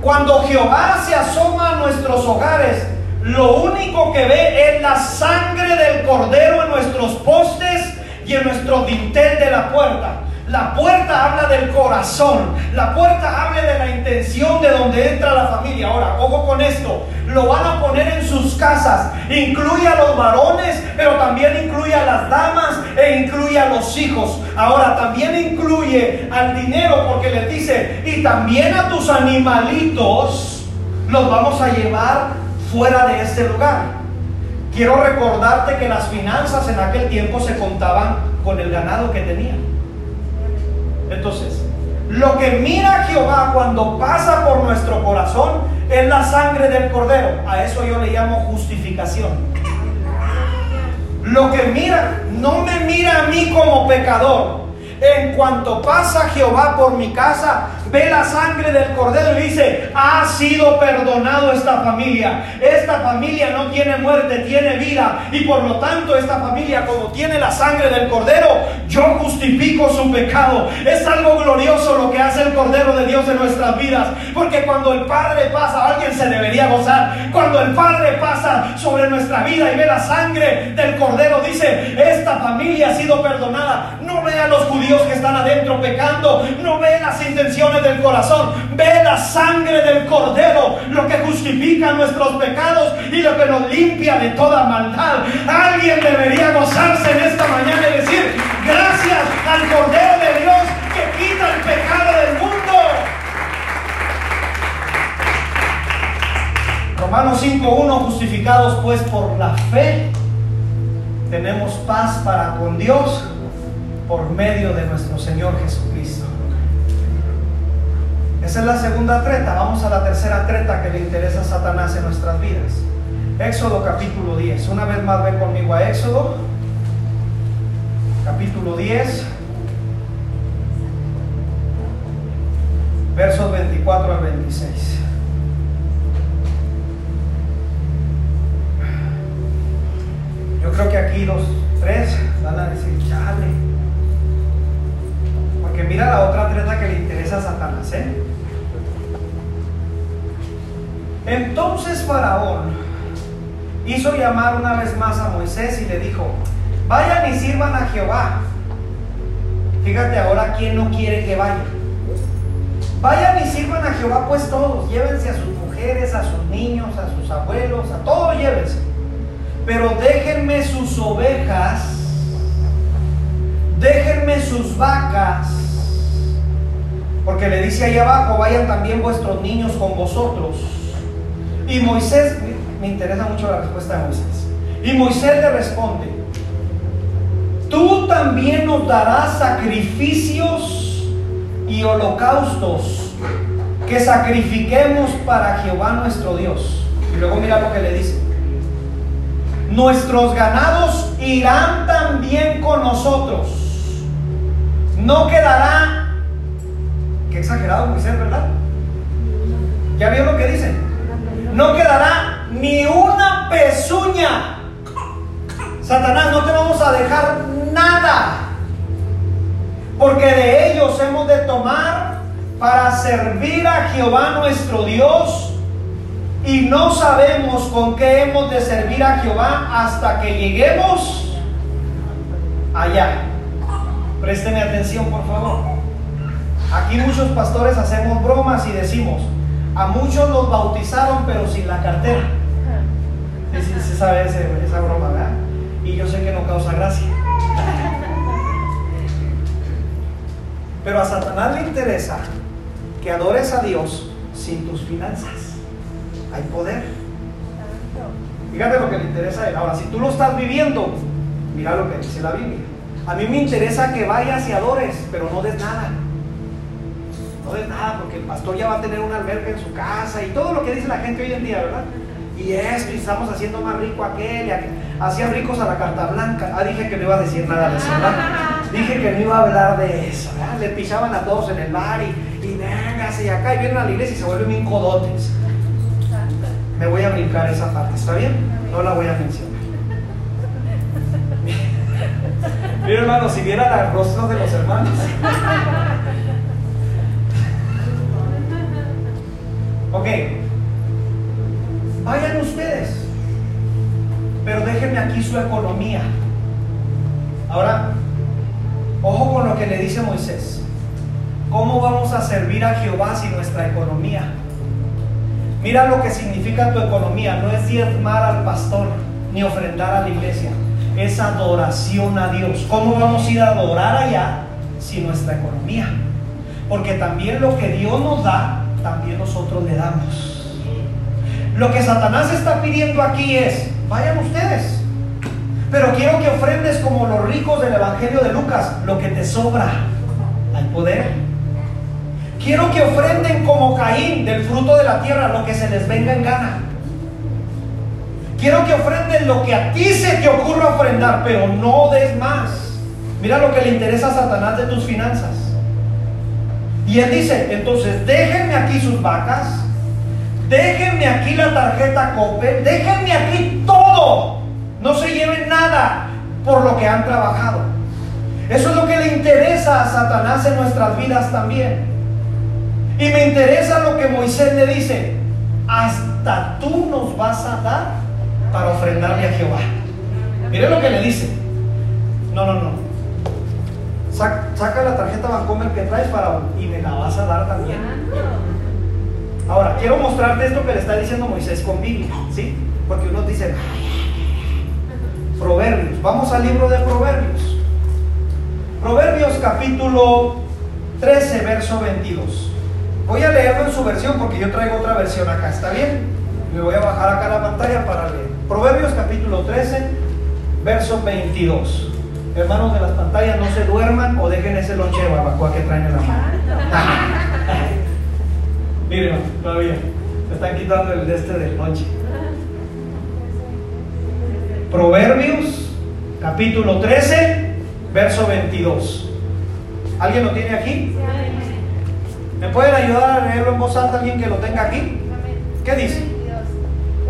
Cuando Jehová se asoma a nuestros hogares, lo único que ve es la sangre del cordero en nuestros postes y en nuestro dintel de la puerta. La puerta habla del corazón. La puerta habla de la intención de donde entra la familia. Ahora, ojo con esto. Lo van a poner en sus casas. Incluye a los varones, pero también incluye a las damas e incluye a los hijos. Ahora, también incluye al dinero porque les dice, y también a tus animalitos los vamos a llevar fuera de este lugar. Quiero recordarte que las finanzas en aquel tiempo se contaban con el ganado que tenían. Entonces, lo que mira Jehová cuando pasa por nuestro corazón es la sangre del cordero. A eso yo le llamo justificación. Lo que mira, no me mira a mí como pecador. En cuanto pasa Jehová por mi casa, ve la sangre del cordero y dice, ha sido perdonado esta familia. Esta familia no tiene muerte, tiene vida. Y por lo tanto esta familia como tiene la sangre del cordero, yo justifico su pecado. Es algo glorioso lo que hace el cordero de Dios en nuestras vidas. Porque cuando el Padre pasa, alguien se debería gozar. Cuando el Padre pasa sobre nuestra vida y ve la sangre del cordero, dice, esta familia ha sido perdonada. No ve a los judíos que están adentro pecando. No ve las intenciones del corazón. Ve la sangre del cordero, lo que justifica nuestros pecados y lo que nos limpia de toda maldad. Alguien debería gozarse en esta mañana y decir, gracias al cordero de Dios que quita el pecado del mundo. Romanos 5.1, justificados pues por la fe, tenemos paz para con Dios por medio de nuestro Señor Jesucristo. Esa es la segunda treta. Vamos a la tercera treta que le interesa a Satanás en nuestras vidas. Éxodo capítulo 10. Una vez más ven conmigo a Éxodo. Capítulo 10. Versos 24 al 26. Yo creo que aquí los tres van a decir, chale. Porque mira la otra treta que le interesa a Satanás, ¿eh? Entonces Faraón hizo llamar una vez más a Moisés y le dijo, vayan y sirvan a Jehová. Fíjate ahora quién no quiere que vaya. Vayan y sirvan a Jehová pues todos, llévense a sus mujeres, a sus niños, a sus abuelos, a todos llévense. Pero déjenme sus ovejas, déjenme sus vacas, porque le dice ahí abajo, vayan también vuestros niños con vosotros y Moisés, me interesa mucho la respuesta de Moisés. Y Moisés le responde, también nos dará sacrificios y holocaustos que sacrifiquemos para Jehová nuestro Dios. Y luego mira lo que le dice. Nuestros ganados irán también con nosotros. No quedará, qué exagerado Moisés, ¿verdad? ¿Ya vio lo que dice? No quedará ni una pezuña. Satanás, no te vamos a dejar nada. Porque de ellos hemos de tomar para servir a Jehová nuestro Dios y no sabemos con qué hemos de servir a Jehová hasta que lleguemos allá. Présteme atención, por favor. Aquí muchos pastores hacemos bromas y decimos, a muchos los bautizaron pero sin la cartera. Se sabe esa broma, ¿verdad? Y yo sé que no causa gracia. Pero a Satanás le interesa que adores a Dios sin tus finanzas hay poder. Fíjate lo que le interesa a él. Ahora, si tú lo estás viviendo, mira lo que dice la Biblia. A mí me interesa que vayas y adores, pero no des nada. No des nada, porque el pastor ya va a tener una alberca en su casa y todo lo que dice la gente hoy en día, ¿verdad? Y esto, y estamos haciendo más rico aquel, y aquel. Hacían ricos a la carta blanca. Ah, dije que no iba a decir nada de eso, ¿verdad? [laughs] Dije que no iba a hablar de eso, ¿verdad? Le pisaban a todos en el bar y, y y acá, y vienen a la iglesia y se vuelven bien codotes me voy a brincar esa parte, ¿está bien? No la voy a mencionar. [laughs] Mira hermano, si viera los rostros de los hermanos. [laughs] Ok, vayan ustedes, pero déjenme aquí su economía. Ahora, ojo con lo que le dice Moisés. ¿Cómo vamos a servir a Jehová si nuestra economía Mira lo que significa tu economía. No es diezmar al pastor ni ofrendar a la iglesia. Es adoración a Dios. ¿Cómo vamos a ir a adorar allá si nuestra economía? Porque también lo que Dios nos da, también nosotros le damos. Lo que Satanás está pidiendo aquí es, vayan ustedes. Pero quiero que ofrendes como los ricos del Evangelio de Lucas, lo que te sobra. Hay poder. Quiero que ofrenden como Caín del fruto de la tierra lo que se les venga en gana. Quiero que ofrenden lo que a ti se te ocurra ofrendar, pero no des más. Mira lo que le interesa a Satanás de tus finanzas. Y él dice, entonces déjenme aquí sus vacas, déjenme aquí la tarjeta COPE, déjenme aquí todo. No se lleven nada por lo que han trabajado. Eso es lo que le interesa a Satanás en nuestras vidas también. Y me interesa lo que Moisés le dice, hasta tú nos vas a dar para ofrendarle a Jehová. Mire lo que le dice. No, no, no. Saca, la tarjeta Bancomer que traes para y me la vas a dar también. Ahora, quiero mostrarte esto que le está diciendo Moisés con Biblia, ¿sí? Porque uno dice, Proverbios. Vamos al libro de Proverbios. Proverbios capítulo 13, verso 22. Voy a leerlo en su versión porque yo traigo otra versión acá, ¿está bien? Me voy a bajar acá la pantalla para leer. Proverbios capítulo 13, verso 22. Hermanos de las pantallas, no se duerman o dejen ese lonche de barbacoa que traen en la mano. [laughs] Miren, todavía. Se están quitando el de este del lonche. Proverbios capítulo 13, verso 22. ¿Alguien lo tiene aquí? ¿Me pueden ayudar a leerlo en voz alta alguien que lo tenga aquí? ¿Qué dice?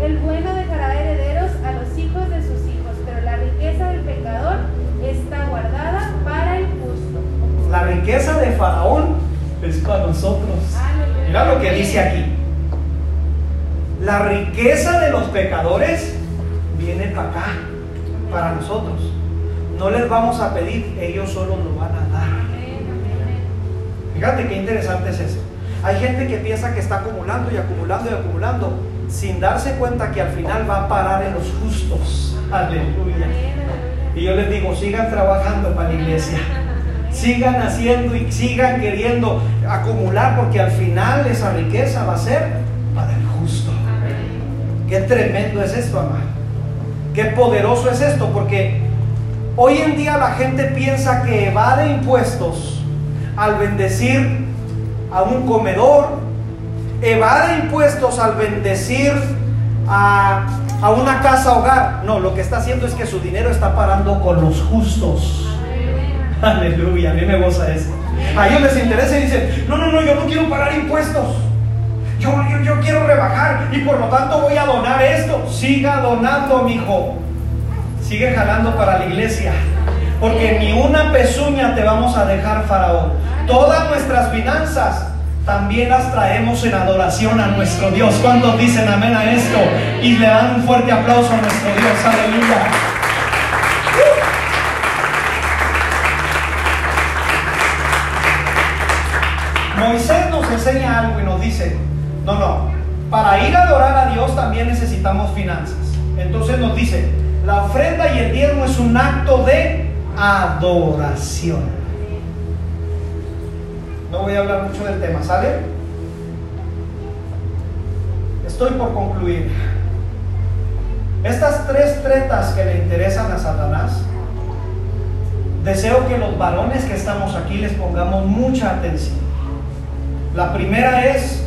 El bueno dejará herederos a los hijos de sus hijos, pero la riqueza del pecador está guardada para el justo. La riqueza de Faraón es para nosotros. Mira lo que dice aquí. La riqueza de los pecadores viene para acá, para nosotros. No les vamos a pedir, ellos solo lo van a dar. Fíjate qué interesante es eso. Hay gente que piensa que está acumulando y acumulando y acumulando sin darse cuenta que al final va a parar en los justos. Aleluya. Y yo les digo, sigan trabajando para la iglesia. Sigan haciendo y sigan queriendo acumular porque al final esa riqueza va a ser para el justo. Qué tremendo es esto, amado. Qué poderoso es esto porque Hoy en día la gente piensa que evade impuestos al bendecir a un comedor, evade impuestos al bendecir a, a una casa hogar. No, lo que está haciendo es que su dinero está parando con los justos. [laughs] Aleluya, a mí me goza eso. A ellos les interesa y dicen, no, no, no, yo no quiero pagar impuestos. Yo, yo, yo quiero rebajar y por lo tanto voy a donar esto. Siga donando, mi hijo. Sigue jalando para la iglesia. Porque ni una pezuña te vamos a dejar, Faraón. Todas nuestras finanzas también las traemos en adoración a nuestro Dios. ¿Cuántos dicen amén a esto? Y le dan un fuerte aplauso a nuestro Dios. Aleluya. Moisés nos enseña algo y nos dice, no, no, para ir a adorar a Dios también necesitamos finanzas. Entonces nos dice, la ofrenda y el diezmo es un acto de adoración. No voy a hablar mucho del tema, ¿sale? Estoy por concluir. Estas tres tretas que le interesan a Satanás, deseo que los varones que estamos aquí les pongamos mucha atención. La primera es,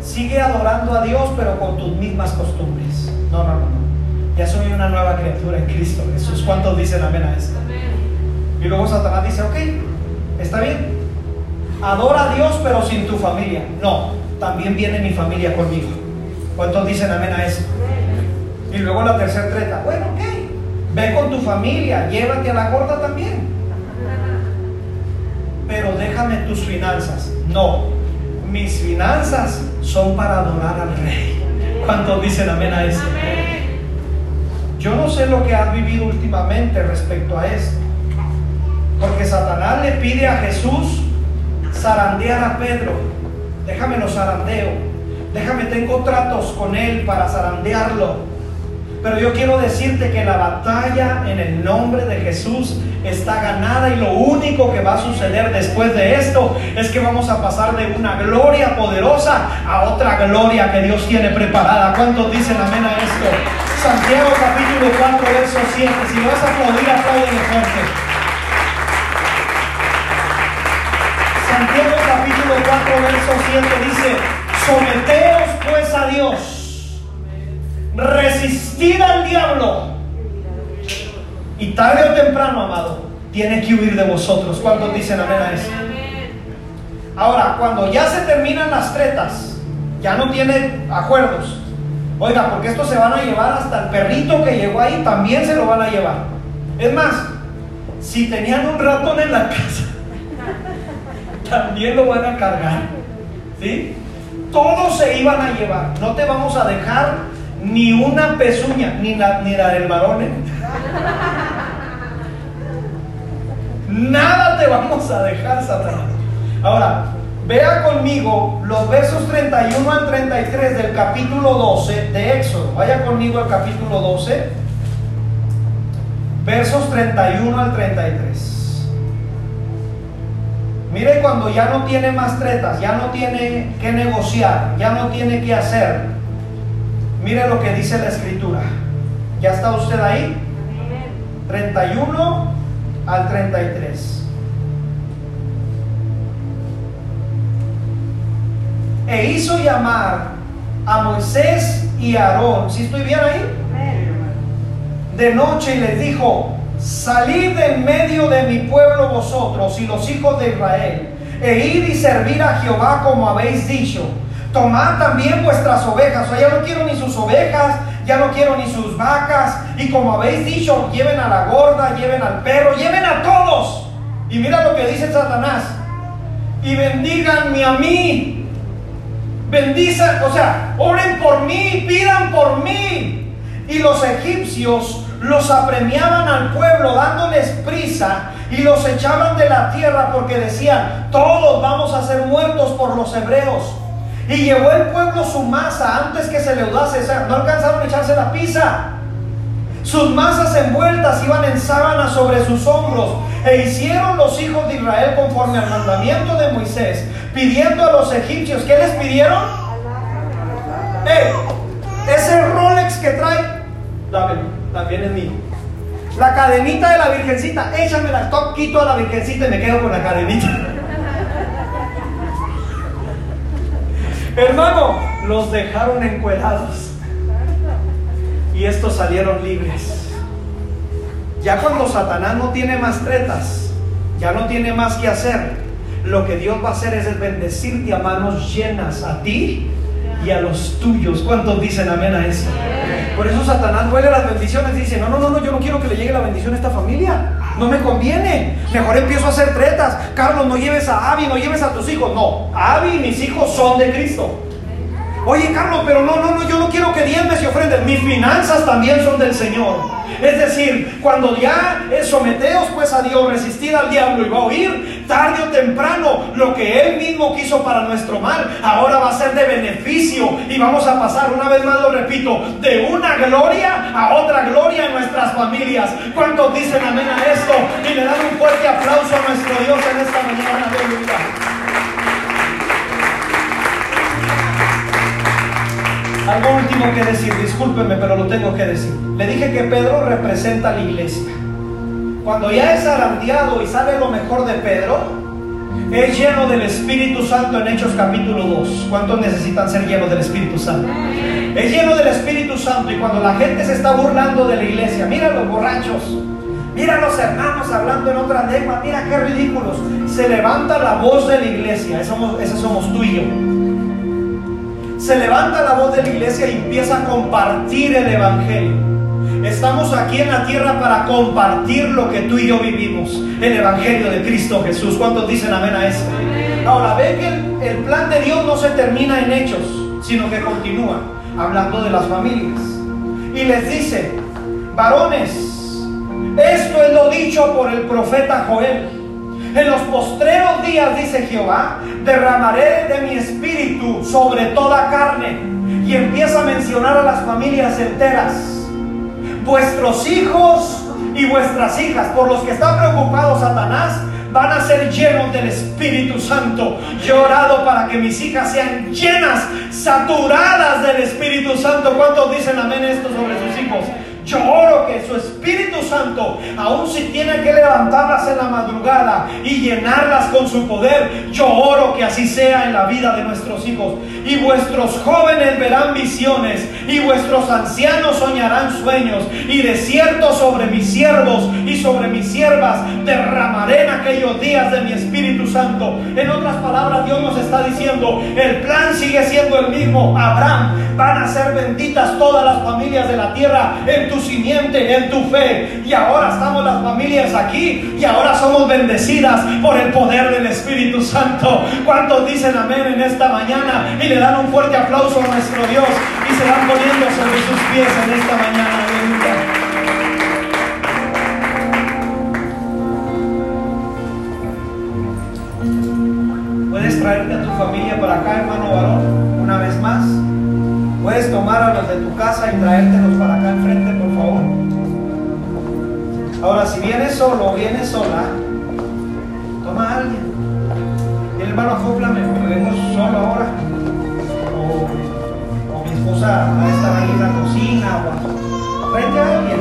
sigue adorando a Dios pero con tus mismas costumbres. No, no, no, no. Ya soy una nueva criatura en Cristo Jesús. ¿Cuántos dicen amén a esto? Y luego Satanás dice, ok, está bien. Adora a Dios pero sin tu familia. No, también viene mi familia conmigo. ¿Cuántos dicen amén a esto? Y luego la tercera treta, bueno, ok, ve con tu familia, llévate a la gorda también. Pero déjame tus finanzas. No, mis finanzas son para adorar al rey. ¿Cuántos dicen amén a esto? Yo no sé lo que has vivido últimamente respecto a esto. Porque Satanás le pide a Jesús zarandear a Pedro. Déjame lo zarandeo. Déjame, tengo tratos con él para zarandearlo. Pero yo quiero decirte que la batalla en el nombre de Jesús está ganada y lo único que va a suceder después de esto es que vamos a pasar de una gloria poderosa a otra gloria que Dios tiene preparada. ¿Cuántos dicen amén a esto? Santiago capítulo 4, verso 7. Si vas a aplaudir, apláudele fuerte. Santiago capítulo 4, verso 7 dice, someteos pues a Dios, resistid al diablo, y tarde o temprano, amado, tiene que huir de vosotros. ¿Cuántos dicen amén a eso? Ahora, cuando ya se terminan las tretas, ya no tiene acuerdos. Oiga, porque estos se van a llevar hasta el perrito que llegó ahí, también se lo van a llevar. Es más, si tenían un ratón en la casa, [laughs] también lo van a cargar. ¿Sí? Todos se iban a llevar. No te vamos a dejar ni una pezuña, ni la, ni la del varón. ¿eh? Nada te vamos a dejar, Satanás. Ahora, vea conmigo los versos 31 al 33 del capítulo 12 de Éxodo. Vaya conmigo al capítulo 12, versos 31 al 33. Mire cuando ya no tiene más tretas, ya no tiene que negociar, ya no tiene que hacer. Mire lo que dice la escritura. ¿Ya está usted ahí? 31 al 33. E hizo llamar a Moisés y a Aarón. ¿Sí estoy bien ahí? De noche y les dijo, salid en medio de mi pueblo vosotros y los hijos de Israel, e ir y servir a Jehová como habéis dicho. Tomad también vuestras ovejas. O ya no quiero ni sus ovejas, ya no quiero ni sus vacas. Y como habéis dicho, lleven a la gorda, lleven al perro, lleven a todos. Y mira lo que dice Satanás. Y bendíganme a mí. Bendizan, o sea, oren por mí, pidan por mí. Y los egipcios los apremiaban al pueblo dándoles prisa y los echaban de la tierra porque decían, todos vamos a ser muertos por los hebreos. Y llevó el pueblo su masa antes que se leudase, o sea, no alcanzaron a echarse la pisa. Sus masas envueltas iban en sábanas sobre sus hombros. E hicieron los hijos de Israel conforme al mandamiento de Moisés, pidiendo a los egipcios, ¿qué les pidieron? Eh, ese Rolex que trae, dámelo, también es mío. La cadenita de la virgencita, échame la quito a la virgencita y me quedo con la cadenita. Hermano, los dejaron encuerados. Y estos salieron libres. Ya cuando Satanás no tiene más tretas, ya no tiene más que hacer, lo que Dios va a hacer es bendecirte a manos llenas a ti y a los tuyos. ¿Cuántos dicen amén a eso? Por eso Satanás huele las bendiciones y dice, no, no, no, no, yo no quiero que le llegue la bendición a esta familia. No me conviene. Mejor empiezo a hacer tretas. Carlos, no lleves a Abby, no lleves a tus hijos. No, Abby y mis hijos son de Cristo. Oye, Carlos, pero no, no, no, yo no quiero que diezmes y ofrendes. Mis finanzas también son del Señor. Es decir, cuando ya someteos pues a Dios, resistir al diablo y va a oír, tarde o temprano, lo que Él mismo quiso para nuestro mal, ahora va a ser de beneficio y vamos a pasar, una vez más lo repito, de una gloria a otra gloria en nuestras familias. ¿Cuántos dicen amén a esto? Y le dan un fuerte aplauso a nuestro Dios en esta mañana. Aleluya. Algo último que decir, discúlpeme, pero lo tengo que decir. Le dije que Pedro representa a la iglesia. Cuando ya es arandeado y sale lo mejor de Pedro, es lleno del Espíritu Santo en Hechos capítulo 2. ¿Cuántos necesitan ser llenos del Espíritu Santo? Es lleno del Espíritu Santo y cuando la gente se está burlando de la iglesia, mira los borrachos, mira los hermanos hablando en otra lengua, mira qué ridículos. Se levanta la voz de la iglesia, esa somos, ese somos tú y yo se levanta la voz de la iglesia y empieza a compartir el Evangelio. Estamos aquí en la tierra para compartir lo que tú y yo vivimos, el Evangelio de Cristo Jesús. ¿Cuántos dicen amén a eso? Ahora, ve que el, el plan de Dios no se termina en hechos, sino que continúa hablando de las familias. Y les dice, varones, esto es lo dicho por el profeta Joel. En los postreros días, dice Jehová, derramaré de mi espíritu sobre toda carne. Y empieza a mencionar a las familias enteras. Vuestros hijos y vuestras hijas, por los que está preocupado Satanás, van a ser llenos del Espíritu Santo. Yo he orado para que mis hijas sean llenas, saturadas del Espíritu Santo. ¿Cuántos dicen amén esto sobre sus hijos? Yo oro que su Espíritu Santo, aun si tiene que levantarlas en la madrugada y llenarlas con su poder, yo oro que así sea en la vida de nuestros hijos. Y vuestros jóvenes verán visiones y vuestros ancianos soñarán sueños. Y de cierto sobre mis siervos y sobre mis siervas derramaré en aquellos días de mi Espíritu Santo. En otras palabras, Dios nos está diciendo, el plan sigue siendo el mismo. Abraham, van a ser benditas todas las familias de la tierra en tu simiente, en tu fe. Y ahora estamos las familias aquí y ahora somos bendecidas por el poder del Espíritu Santo. ¿Cuántos dicen amén en esta mañana y le dan un fuerte aplauso a nuestro Dios y se van poniendo sobre sus pies en esta mañana? Puedes traerte a tu familia para acá, hermano varón, a los de tu casa y traértelos para acá enfrente, por favor. Ahora, si vienes solo o vienes sola, toma a alguien. Y el hermano, acoplame, porque vengo solo ahora. O, mi esposa va a estar ahí en la cocina o frente a alguien.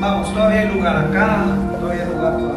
Vamos, todavía hay lugar acá, todavía hay lugar